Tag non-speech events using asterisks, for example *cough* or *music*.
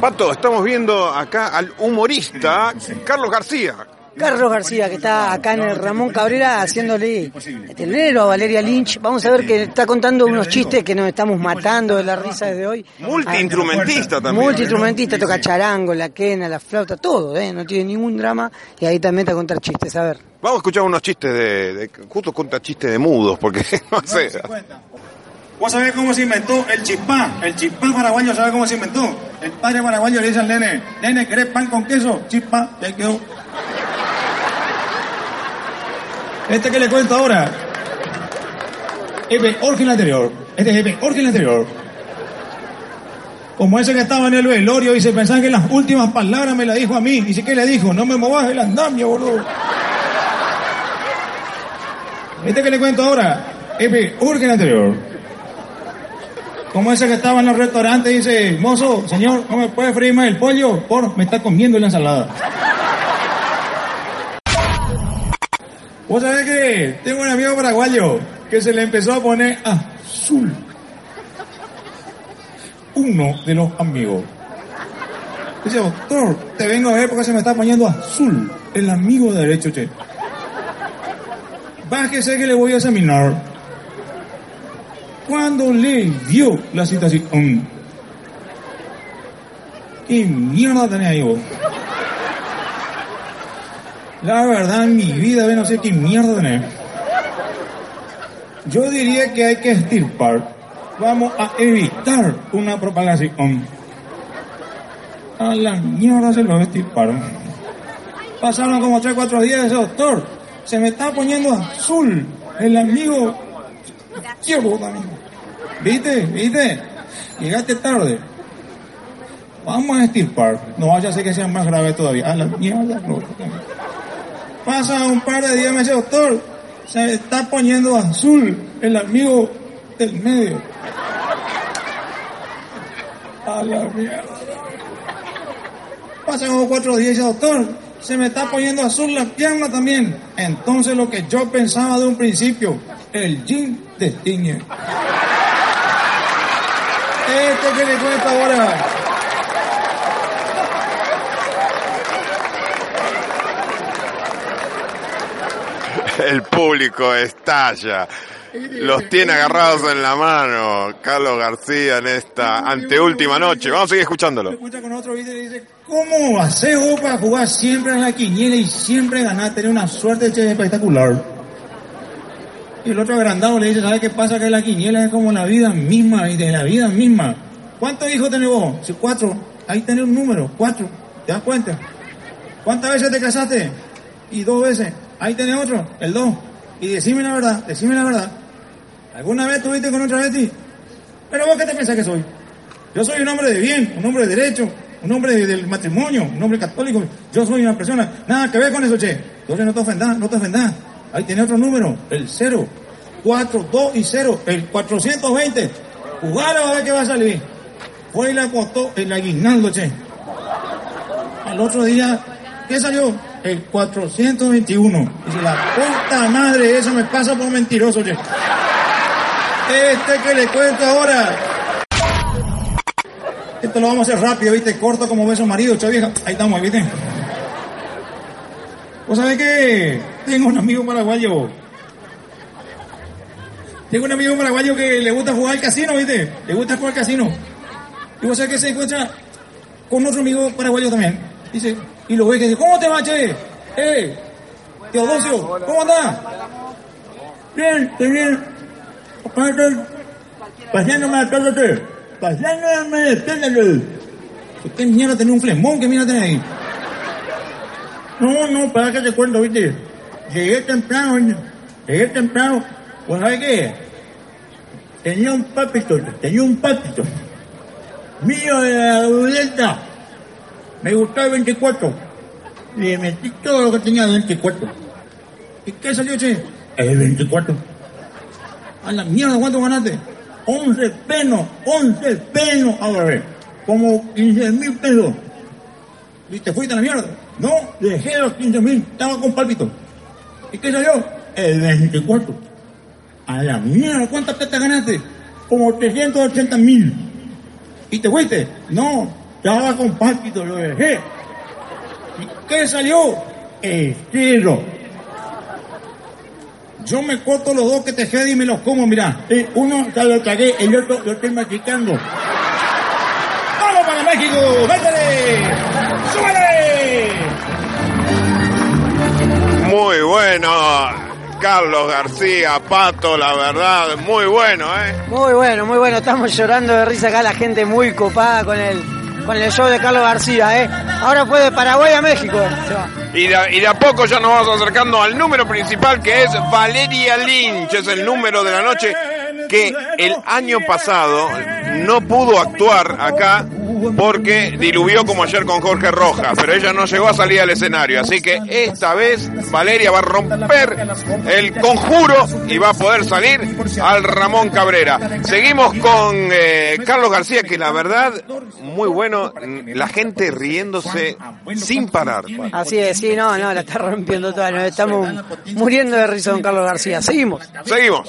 Pato, estamos viendo acá al humorista Carlos García. Carlos García, que está acá en el Ramón Cabrera haciéndole telero a Valeria Lynch. Vamos a ver que está contando unos chistes que nos estamos matando de la risa desde hoy. Multiinstrumentista también. Multiinstrumentista, toca charango, la quena, la flauta, todo, ¿eh? No tiene ningún drama. Y ahí también está a contar chistes, a ver. Vamos a escuchar unos chistes de... de justo cuenta chistes de mudos, porque *laughs* no sé... ¿Vos sabés cómo se inventó el chispá? El chispá paraguayo, ¿sabés cómo se inventó? El padre paraguayo le dice al nene, nene, ¿querés pan con queso? Chispá, y ahí quedó. Este que le cuento ahora es peor que el anterior. Este es peor que el anterior. Como ese que estaba en el velorio y se pensaba que las últimas palabras me las dijo a mí. Y si que le dijo, no me movas el andamio, boludo. Este que le cuento ahora es peor que el anterior. Como ese que estaba en el restaurante y dice, mozo, señor, ¿no me puede freír más el pollo? Por, me está comiendo la ensalada. Vos sabés que tengo un amigo paraguayo que se le empezó a poner azul. Uno de los amigos. Dice, doctor, te vengo a ver porque se me está poniendo azul. El amigo derecho, che. Bájese que le voy a examinar. Cuando le dio la situación, ¿qué mierda ahí vos? La verdad, en mi vida, no sé qué mierda tenés. Yo diría que hay que estirpar. Vamos a evitar una propagación. A la mierda se lo estirparon. Pasaron como 3 4 días ese doctor. Se me está poniendo azul. El amigo. Llevo también. ¿Viste? ¿Viste? Llegaste tarde. Vamos a estirpar. No vaya a ser que sea más grave todavía. A la mierda. No. Pasa un par de días, me dice, doctor, se está poniendo azul el amigo del medio. A la mierda. Pasan como cuatro días doctor, se me está poniendo azul la pierna también. Entonces lo que yo pensaba de un principio, el jean destiñe. Esto que le cuento ahora. El público estalla. Los tiene agarrados en la mano. Carlos García en esta anteúltima noche. Vamos a seguir escuchándolo. escucha con otro y dice, ¿cómo haces vos para jugar siempre en la quiniela y siempre ganar, tener una suerte espectacular? Y el otro agrandado le dice, ¿sabes qué pasa? Que la quiniela es como la vida misma y de la vida misma. ¿Cuántos hijos tenés vos? Si cuatro. Ahí tenés un número, cuatro. ¿Te das cuenta? ¿Cuántas veces te casaste? Y dos veces. Ahí tenés otro, el dos. Y decime la verdad, decime la verdad. ¿Alguna vez estuviste con otra Betty? Pero vos qué te pensás que soy? Yo soy un hombre de bien, un hombre de derecho, un hombre de- del matrimonio, un hombre católico. Yo soy una persona, nada que ver con eso, che. Entonces no te ofendas, no te ofendas. Ahí tenés otro número, el 0, 4, 2 y 0, el 420. Jugalo a ver qué va a salir. Fue y le apostó el aguinaldo, che. Al otro día, ¿qué salió? El 421. Dice, la puta madre, eso me pasa por mentiroso, che. Este que le cuento ahora. Esto lo vamos a hacer rápido, ¿viste? Corto como beso marido, chavieja. Ahí estamos, ¿viste? ¿Vos sabés qué? Tengo un amigo paraguayo. Tengo un amigo paraguayo que le gusta jugar al casino, ¿viste? Le gusta jugar al casino. Y vos sabés que se encuentra con otro amigo paraguayo también. Dice, y lo ve que dice, ¿cómo te va, che? Eh, Teodosio, ¿cómo andás? Bien, estoy bien. Paseándome cállate. Paseándome al cállate. ¿Qué mierda tenés un flemón? ¿Qué mierda tenés ahí? No, no, para que te cuento, viste. Llegué temprano, llegué temprano. Pues, ¿sabes qué? Tenía un papito, tenía un papito. mío de la Delta. Me gustó el 24. Le metí todo lo que tenía el 24. ¿Y qué salió, che? El 24. A la mierda, ¿cuánto ganaste? 11 penos, 11 penos. A ver, como 15 mil pesos. ¿Y te fuiste a la mierda? No, dejé los 15 mil, estaba con pálpito. ¿Y qué salió? El 24. A la mierda, ¿cuánta plata ganaste? Como 380 mil. ¿Y te fuiste? No, estaba con pálpito, lo dejé. ¿Y qué salió? El cero. Yo me corto los dos que te quedé y me los como, mirá. Eh, uno ya lo tragué, el otro lo estoy masticando. ¡Vamos para México! ¡Métele! ¡Súbale! Muy bueno, Carlos García, Pato, la verdad, muy bueno, ¿eh? Muy bueno, muy bueno. Estamos llorando de risa acá, la gente muy copada con el, con el show de Carlos García, ¿eh? Ahora fue de Paraguay a México. Se va. Y de, y de a poco ya nos vamos acercando al número principal que es Valeria Lynch, es el número de la noche que el año pasado no pudo actuar acá porque diluvió como ayer con Jorge Rojas, pero ella no llegó a salir al escenario, así que esta vez Valeria va a romper el conjuro y va a poder salir al Ramón Cabrera. Seguimos con eh, Carlos García, que la verdad, muy bueno, la gente riéndose sin parar. Así es, sí, no, no, la está rompiendo toda. Nos estamos muriendo de risa con Carlos García. Seguimos. Seguimos.